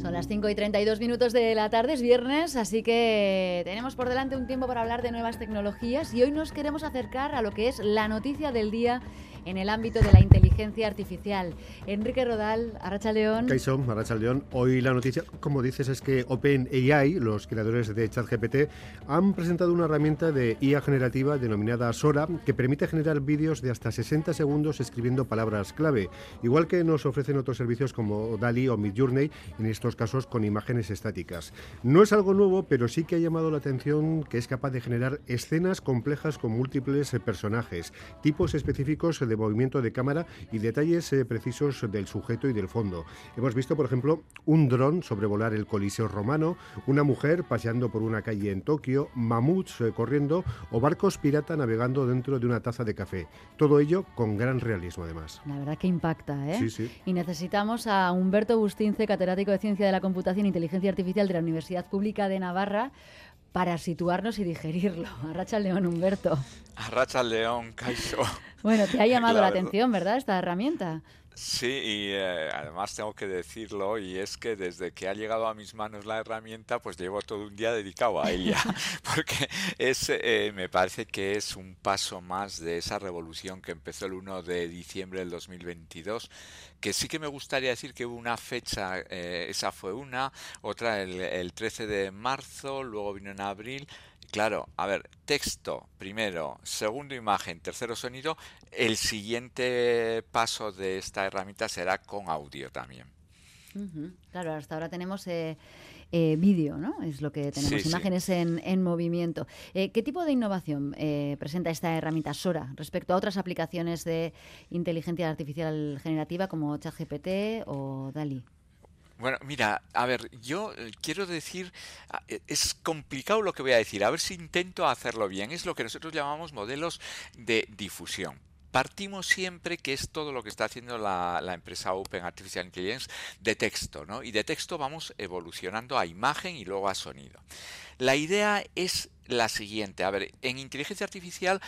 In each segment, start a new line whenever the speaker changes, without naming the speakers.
Son las 5 y 32 minutos de la tarde, es viernes, así que tenemos por delante un tiempo para hablar de nuevas tecnologías y hoy nos queremos acercar a lo que es la noticia del día en el ámbito de la inteligencia artificial. Enrique Rodal, Arracha León.
Kaiso, Arracha León. Hoy la noticia, como dices, es que OpenAI, los creadores de ChatGPT, han presentado una herramienta de IA generativa denominada Sora que permite generar vídeos de hasta 60 segundos escribiendo palabras clave, igual que nos ofrecen otros servicios como DALI o Midjourney, en estos casos con imágenes estáticas. No es algo nuevo, pero sí que ha llamado la atención que es capaz de generar escenas complejas con múltiples personajes, tipos específicos de movimiento de cámara y detalles eh, precisos del sujeto y del fondo. Hemos visto, por ejemplo, un dron sobrevolar el Coliseo romano, una mujer paseando por una calle en Tokio, mamuts eh, corriendo o barcos pirata navegando dentro de una taza de café. Todo ello con gran realismo, además.
La verdad que impacta, ¿eh?
Sí, sí.
Y necesitamos a Humberto Bustince, catedrático de Ciencia de la Computación e Inteligencia Artificial de la Universidad Pública de Navarra, para situarnos y digerirlo. Arracha León, Humberto.
Arracha León, Caiso.
Bueno, te ha llamado la atención, ¿verdad? Esta herramienta.
Sí, y eh, además tengo que decirlo, y es que desde que ha llegado a mis manos la herramienta, pues llevo todo un día dedicado a ella, porque es, eh, me parece que es un paso más de esa revolución que empezó el 1 de diciembre del 2022, que sí que me gustaría decir que hubo una fecha, eh, esa fue una, otra el, el 13 de marzo, luego vino en abril, Claro, a ver, texto primero, segundo imagen, tercero sonido. El siguiente paso de esta herramienta será con audio también.
Claro, hasta ahora tenemos eh, eh, vídeo, ¿no? Es lo que tenemos, imágenes En, en, movimiento. Eh, ¿Qué tipo de innovación presenta esta herramienta Sora respecto a otras aplicaciones de inteligencia artificial generativa como ChatGPT o DALI?
Bueno, mira, a ver, yo eh, quiero decir, ah, e, es complicado lo que voy a decir, a ver si intento hacerlo bien. Es lo que nosotros llamamos modelos de difusión. Partimos siempre que es todo lo que está haciendo la, la, empresa Open Artificial Intelligence de texto, ¿no? Y de texto vamos evolucionando a imagen y luego a sonido. La idea es la siguiente. A ver, en inteligencia artificial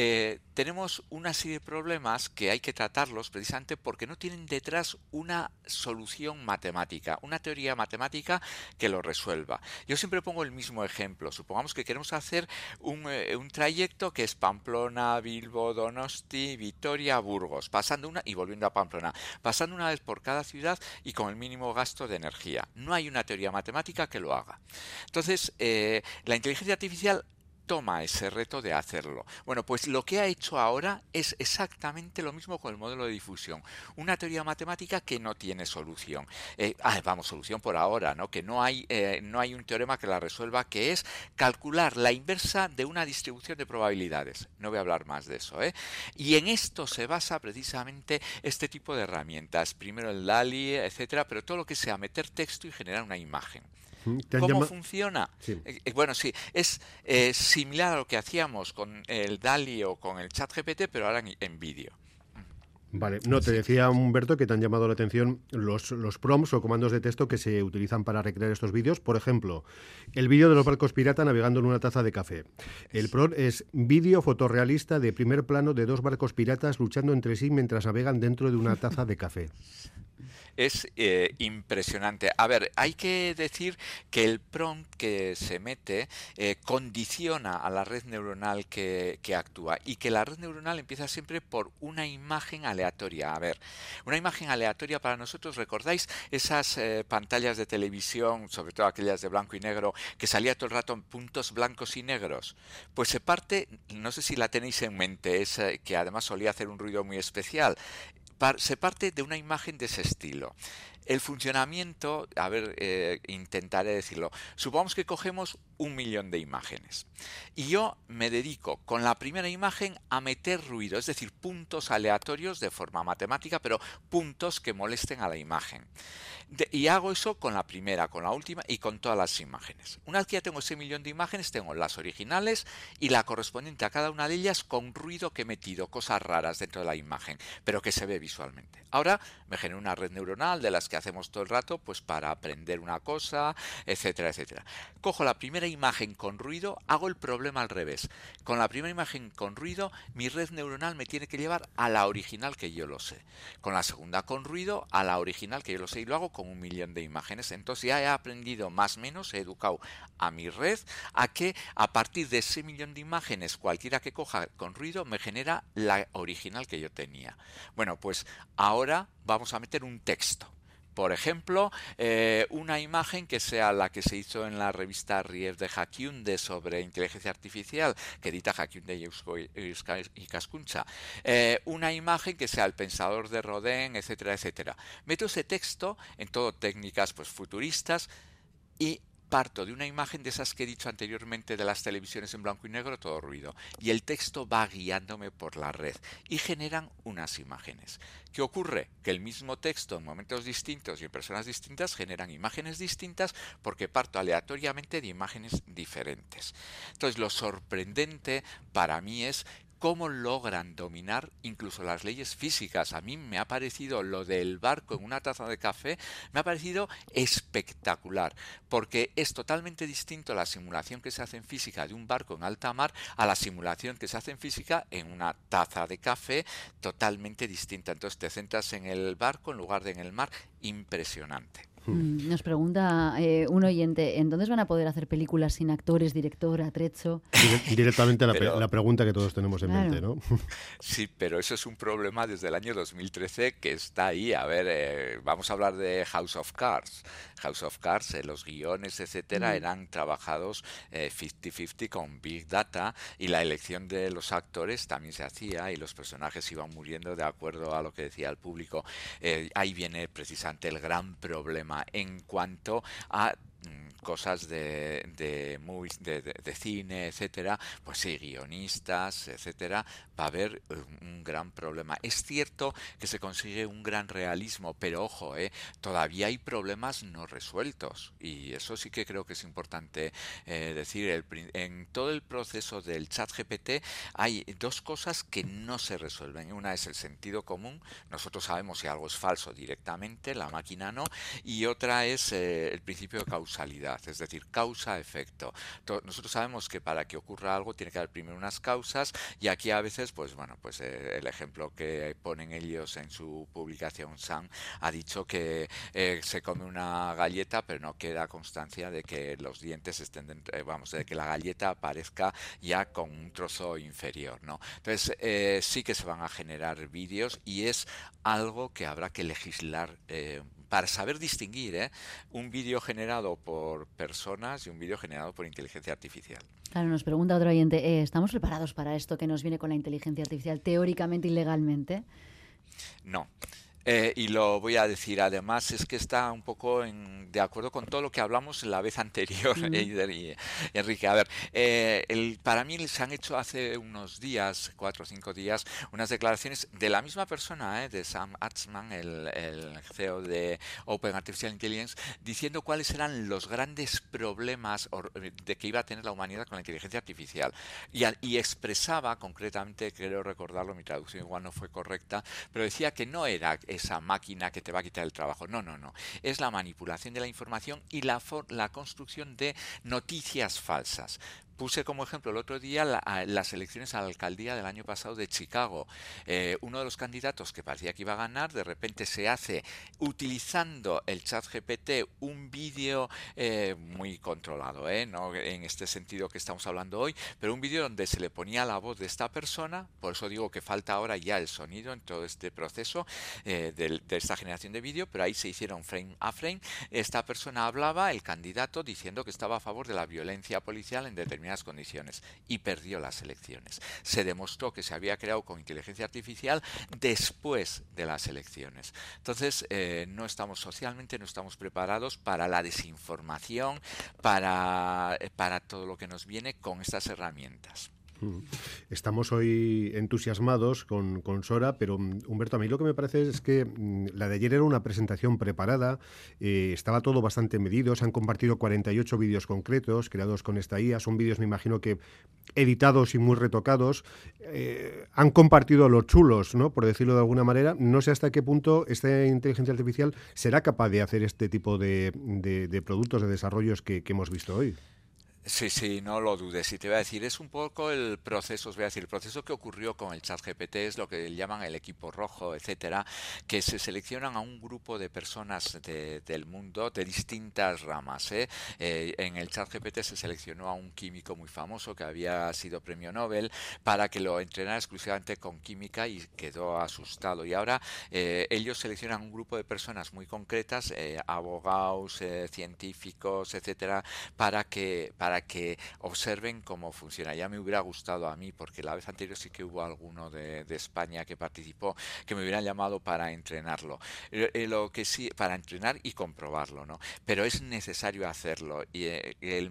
eh, tenemos una serie de problemas que hay que tratarlos precisamente porque no tienen detrás una solución matemática, una teoría matemática que lo resuelva. Yo siempre pongo el mismo ejemplo. Supongamos que queremos hacer un, eh, un trayecto que es Pamplona, Bilbo, Donosti, Vitoria, Burgos, pasando una y volviendo a Pamplona, pasando una vez por cada ciudad y con el mínimo gasto de energía. No hay una teoría matemática que lo haga. Entonces, eh, la inteligencia artificial toma ese reto de hacerlo. Bueno, pues lo que ha hecho ahora es exactamente lo mismo con el modelo de difusión. Una teoría matemática que no tiene solución. Eh, ah, vamos, solución por ahora, ¿no? Que no hay, eh, no hay un teorema que la resuelva, que es calcular la inversa de una distribución de probabilidades. No voy a hablar más de eso, ¿eh? Y en esto se basa precisamente este tipo de herramientas. Primero el DALI, etcétera, pero todo lo que sea meter texto y generar una imagen. ¿Cómo funciona? Eh, eh, bueno, sí, es eh, similar a lo que hacíamos con el DALI o con el chat GPT, pero ahora en, vídeo.
Vale, no, te decía Humberto que te han llamado la atención los, los prompts o comandos de texto que se utilizan para recrear estos vídeos. Por ejemplo, el vídeo de los barcos pirata navegando en una taza de café. El prompt es vídeo fotorrealista de primer plano de dos barcos piratas luchando entre sí mientras navegan dentro de una taza de café
es eh, impresionante. A ver, hay que decir que el prompt que se mete eh, condiciona a la red neuronal que, actúa y que la red neuronal empieza siempre por una imagen aleatoria. A ver, una imagen aleatoria para nosotros, ¿recordáis esas eh, pantallas de televisión, sobre todo aquellas de blanco y negro, que salía todo el rato en puntos blancos y negros? Pues se parte, no sé si la tenéis en mente, es que además solía hacer un ruido muy especial se parte de una imagen de ese estilo. El funcionamiento, a ver, eh, intentaré decirlo. Supongamos que cogemos un millón de imágenes y yo me dedico con la primera imagen a meter ruido, es decir, puntos aleatorios de forma matemática, pero puntos que molesten a la imagen. y hago eso con la primera, con la última y con todas las imágenes. Una vez que ya tengo ese millón de imágenes, tengo las originales y la correspondiente a cada una de ellas con ruido que he metido, cosas raras dentro de la imagen, pero que se ve visualmente. Ahora me genero una red neuronal de las que hacemos todo el rato pues para aprender una cosa, etcétera, etcétera. Cojo la primera imagen con ruido, hago el problema al revés. Con la primera imagen con ruido, mi red neuronal me tiene que llevar a la original que yo lo sé. Con la segunda con ruido, a la original que yo lo sé. Y lo hago con un millón de imágenes. Entonces ya he aprendido más o menos, he educado a mi red a que a partir de ese millón de imágenes, cualquiera que coja con ruido, me genera la original que yo tenía. Bueno, pues ahora vamos a meter un texto. Por ejemplo, eh, una imagen que sea la que se hizo en la revista Rief de Hakiunde sobre inteligencia artificial, que edita Hakiunde y Cascuncha. Eh, una imagen que sea el pensador de Rodin, etcétera, etcétera. Meto ese texto en todo técnicas pues, futuristas y parto de una imagen de esas que he dicho anteriormente de las televisiones en blanco y negro, todo ruido, y el texto va guiándome por la red y generan unas imágenes. ¿Qué ocurre? Que el mismo texto en momentos distintos y en personas distintas generan imágenes distintas porque parto aleatoriamente de imágenes diferentes. Entonces lo sorprendente para mí es cómo logran dominar incluso las leyes físicas. A mí me ha parecido lo del barco en una taza de café, me ha parecido espectacular, porque es totalmente distinto la simulación que se hace en física de un barco en alta mar a la simulación que se hace en física en una taza de café, totalmente distinta. Entonces te centras en el barco en lugar de en el mar, impresionante.
Mm, nos pregunta eh, un oyente, ¿en dónde van a poder hacer películas sin actores, director, atrecho?
Directamente la, pregunta que todos tenemos en mente, ¿no?
Sí, pero eso es un problema desde el año 2013 que está ahí. A ver, eh, vamos a hablar de House of Cards. House of Cards, eh, los guiones, etcétera, eran trabajados 50-50 con Big Data y la elección de los actores también se hacía y los personajes iban muriendo de acuerdo a lo que decía el público. ahí viene precisamente el gran problema en cuanto a cosas de, de, de, cine, etcétera, pues sí, guionistas, etcétera, va a haber eh, un gran problema. Es cierto que se consigue un gran realismo, pero ojo, eh, todavía hay problemas no resueltos y eso sí que creo que es importante eh, decir. El, en todo el proceso del chat GPT hay dos cosas que no se resuelven. Una es el sentido común, nosotros sabemos si algo es falso directamente, la máquina no, y otra es el principio de es decir, causa-efecto. Nosotros sabemos que para que ocurra algo tiene que haber primero unas causas y aquí a veces pues bueno, pues eh, el ejemplo que ponen ellos en su publicación Sam ha dicho que eh, se come una galleta, pero no queda constancia de que los dientes estén dentro, eh, vamos, de que la galleta aparezca ya con un trozo inferior, ¿no? Entonces sí que se van a generar vídeos y es algo que habrá que legislar para saber distinguir un vídeo generado por personas y un vídeo generado por inteligencia artificial.
Claro, nos pregunta otro oyente, eh, ¿estamos preparados para esto que nos viene con la inteligencia artificial teóricamente y legalmente?
No. Eh, y lo voy a decir, además es que está un poco en, de acuerdo con todo lo que hablamos la vez anterior, y, Enrique. A ver, eh, el, para mí se han hecho hace unos días, cuatro o cinco días, unas declaraciones de la misma persona, eh, de Sam Altman, el, el, CEO de Open Artificial Intelligence, diciendo cuáles eran los grandes problemas de que iba a tener la humanidad con la inteligencia artificial. Y, y expresaba concretamente, creo recordarlo, mi traducción igual no fue correcta, pero decía que no era esa máquina que te va a quitar el trabajo. No, no, no. Es la manipulación de la información y la, la construcción de noticias falsas. Puse como ejemplo el otro día las elecciones a la alcaldía del año pasado de Chicago. Eh, uno de los candidatos que parecía que iba a ganar, de repente se hace utilizando el chat GPT un vídeo eh, muy controlado, ¿eh? no en este sentido que estamos hablando hoy, pero un vídeo donde se le ponía la voz de esta persona, por eso digo que falta ahora ya el sonido en todo este proceso de, de, esta generación de vídeo, pero ahí se hicieron frame a frame. Esta persona hablaba, el candidato, diciendo que estaba a favor de la violencia policial en determinados condiciones y perdió las elecciones. Se demostró que se había creado con inteligencia artificial después de las elecciones. Entonces, eh, no estamos socialmente, no estamos preparados para la desinformación, para, eh, para todo lo que nos viene con estas herramientas.
Estamos hoy entusiasmados con, Sora, pero mm, Humberto, a mí lo que me parece es que mm, la de ayer era una presentación preparada, eh, estaba todo bastante medido, se han compartido 48 vídeos concretos creados con esta IA, son vídeos, me imagino que editados y muy retocados, eh, han compartido los chulos, ¿no? por decirlo de alguna manera. No sé hasta qué punto esta inteligencia artificial será capaz de hacer este tipo de, productos, de desarrollos que hemos visto hoy.
Sí, sí, no lo dudes. Y te voy a decir, es un poco el proceso, os voy a decir, el proceso que ocurrió con el chat GPT es lo que llaman el equipo rojo, etcétera, que se seleccionan a un grupo de personas del mundo de distintas ramas. ¿eh? Eh, en el chat GPT se seleccionó a un químico muy famoso que había sido premio Nobel para que lo entrenara exclusivamente con química y quedó asustado. Y ahora eh, ellos seleccionan un grupo de personas muy concretas, abogados, científicos, etcétera, para que para que observen cómo funciona. Ya me hubiera gustado a mí, porque la vez anterior sí que hubo alguno de, España que participó, que me hubieran llamado para entrenarlo. Eh, eh, lo que sí, para entrenar y comprobarlo, ¿no? Pero es necesario hacerlo. Y eh,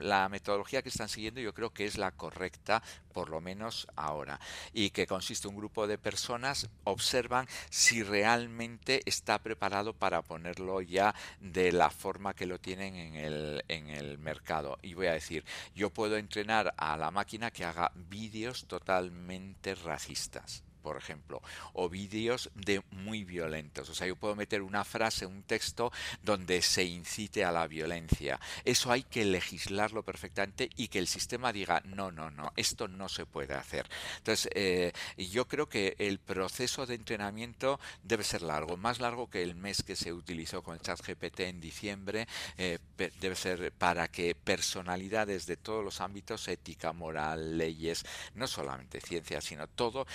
la metodología que están siguiendo yo creo que es la correcta, por lo menos ahora. Y que consiste un grupo de personas, observan si realmente está preparado para ponerlo ya de la forma que lo tienen en el, en el mercado. Y voy a decir, yo puedo entrenar a la máquina que haga vídeos totalmente racistas por ejemplo, o vídeos de muy violentos. O sea, yo puedo meter una frase, un texto donde se incite a la violencia. Eso hay que legislarlo perfectamente y que el sistema diga, no, no, no, esto no se puede hacer. Entonces, eh, yo creo que el proceso de entrenamiento debe ser largo, más largo que el mes que se utilizó con el chat GPT en diciembre, eh, debe ser para que personalidades de todos los ámbitos, ética, moral, leyes, no solamente ciencia, sino todo,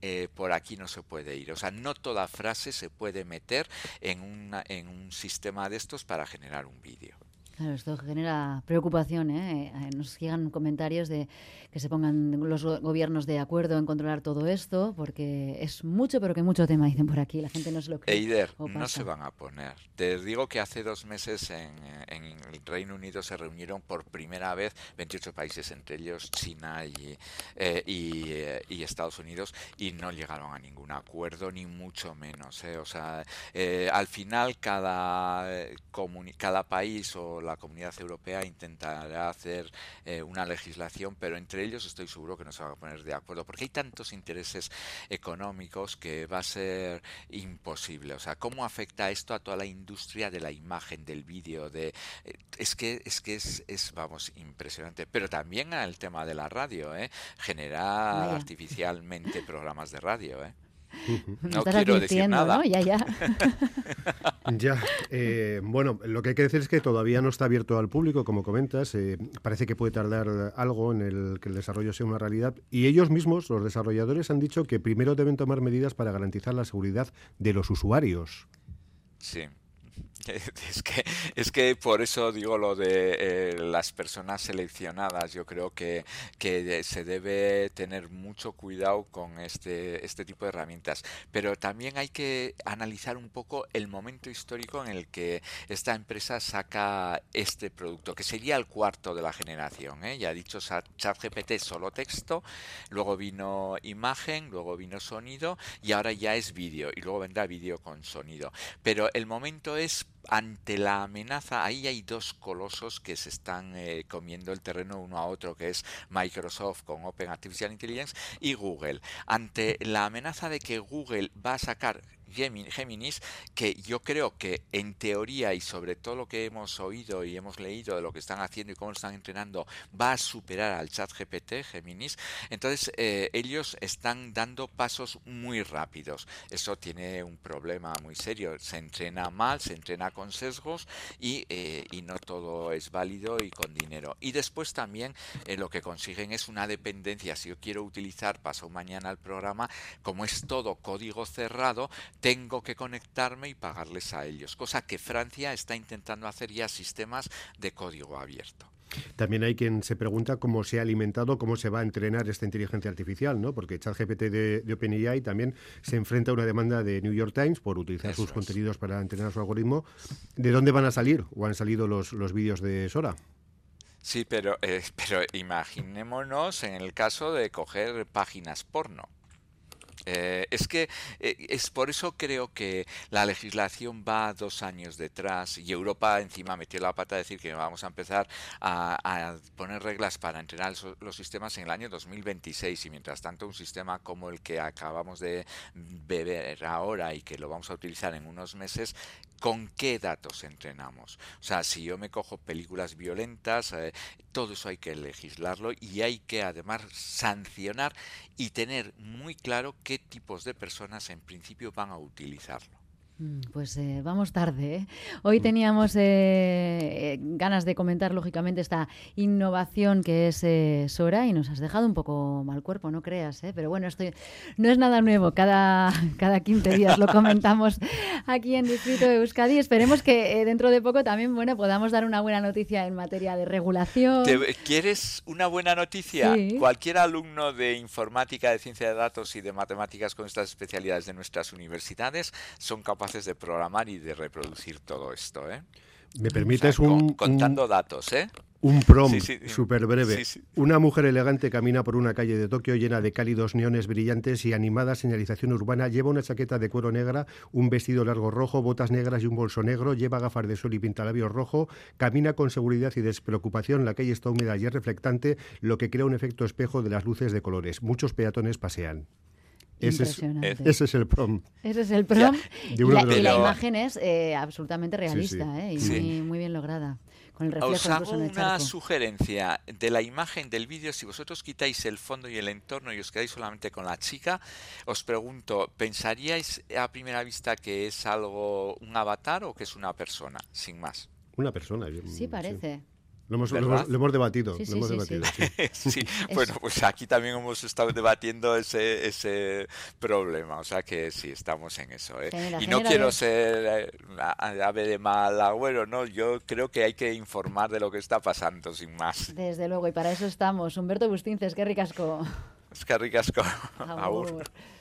eh, por aquí no se puede ir. O sea, no toda frase se puede meter en, una, en un sistema de estos para generar un vídeo.
Claro, esto genera preocupación. ¿eh? Eh, nos llegan comentarios de que se pongan los gobiernos de acuerdo en controlar todo esto, porque es mucho, pero que mucho tema, dicen por aquí. La gente no se lo cree.
Eider, no se van a poner. Te digo que hace dos meses en, el Reino Unido se reunieron por primera vez 28 países, entre ellos China y, eh, y, Estados Unidos, y no llegaron a ningún acuerdo, ni mucho menos. O sea, al final cada, cada país o la comunidad europea intentará hacer eh, una legislación, pero entre ellos estoy seguro que no se van a poner de acuerdo, porque hay tantos intereses económicos que va a ser imposible. O sea, ¿cómo afecta esto a toda la industria de la imagen, del vídeo? De, eh, es que es que es, es, vamos, impresionante. Pero también al tema de la radio, ¿eh? generar artificialmente programas de radio, ¿eh?
No quiero decir nada. Ya, ya.
ya. Eh, bueno, lo que hay que decir es que todavía no está abierto al público, como comentas. Eh, parece que puede tardar algo en el que el desarrollo sea una realidad. Y ellos mismos, los desarrolladores, han dicho que primero deben tomar medidas para garantizar la seguridad de los usuarios.
Sí. Es que, es que por eso digo lo de eh, las personas seleccionadas. Yo creo que, que se debe tener mucho cuidado con este, este tipo de herramientas. Pero también hay que analizar un poco el momento histórico en el que esta empresa saca este producto, que sería el cuarto de la generación. ¿eh? Ya dicho ChatGPT solo texto, luego vino imagen, luego vino sonido y ahora ya es vídeo y luego vendrá vídeo con sonido. Pero el momento es ante la amenaza, ahí hay dos colosos que se están eh, comiendo el terreno uno a otro, que es Microsoft con Open Artificial Intelligence y Google. Ante la amenaza de que Google va a sacar Géminis, que yo creo que en teoría y sobre todo lo que hemos oído y hemos leído de lo que están haciendo y cómo están entrenando, va a superar al chat GPT, Géminis. Entonces, eh, ellos están dando pasos muy rápidos. Eso tiene un problema muy serio. Se entrena mal, se entrena con sesgos y, eh, y no todo es válido y con dinero. Y después también eh, lo que consiguen es una dependencia. Si yo quiero utilizar paso mañana el programa, como es todo código cerrado, tengo que conectarme y pagarles a ellos, cosa que Francia está intentando hacer ya sistemas de código abierto.
También hay quien se pregunta cómo se ha alimentado, cómo se va a entrenar esta inteligencia artificial, ¿no? Porque ChatGPT de, de OpenAI también se enfrenta a una demanda de New York Times por utilizar sus contenidos para entrenar su algoritmo. ¿De dónde van a salir o han salido los, los vídeos de Sora?
Sí, pero, eh, pero imaginémonos en el caso de coger páginas porno. Eh, es que eh, es por eso creo que la legislación va dos años detrás y Europa encima metió la pata a decir que vamos a empezar a, poner reglas para entrenar los sistemas en el año 2026 y mientras tanto un sistema como el que acabamos de beber ahora y que lo vamos a utilizar en unos meses ¿Con qué datos entrenamos? O sea, si yo me cojo películas violentas, eh, todo eso hay que legislarlo y hay que además sancionar y tener muy claro qué tipos de personas en principio van a utilizarlo.
Mm, pues eh, vamos tarde. ¿eh? Hoy teníamos eh, ganas de comentar, lógicamente, esta innovación que es Sora y nos has dejado un poco mal cuerpo, no creas. Pero bueno, esto no es nada nuevo. Cada, cada 15 días lo comentamos aquí en Distrito de Euskadi. Esperemos que dentro de poco también bueno, podamos dar una buena noticia en materia de regulación.
¿Quieres una buena noticia? Cualquier alumno de informática, de ciencia de datos y de matemáticas con estas especialidades de nuestras universidades son capaces de programar y de reproducir todo esto. ¿eh?
¿Me permites un,
Contando datos, ¿eh?
Un prom súper breve. Una mujer elegante camina por una calle de Tokio llena de cálidos neones brillantes y animada señalización urbana. Lleva una chaqueta de cuero negra, un vestido largo rojo, botas negras y un bolso negro. Lleva gafas de sol y pintalabios rojo. Camina con seguridad y despreocupación. La calle está húmeda y es reflectante, lo que crea un efecto espejo de las luces de colores. Muchos peatones pasean. Ese es, ese es, el prom.
Ese es el prom. y, la, imagen es eh, absolutamente realista ¿eh? y muy, bien lograda. Con el reflejo
Os hago una sugerencia de la imagen del vídeo. Si vosotros quitáis el fondo y el entorno y os quedáis solamente con la chica, os pregunto, ¿pensaríais a primera vista que es algo, un avatar o que es una persona, sin más?
Una persona.
Sí, parece.
Lo hemos, debatido.
Sí, bueno, pues aquí también hemos estado debatiendo ese, ese problema, o sea que sí, estamos en eso. ¿eh? y no quiero ser eh, ave de mal agüero, ¿no? Yo creo que hay que informar de lo que está pasando, sin más.
Desde luego, y para eso estamos. Humberto Bustinces, qué ricasco.
Es que ricasco.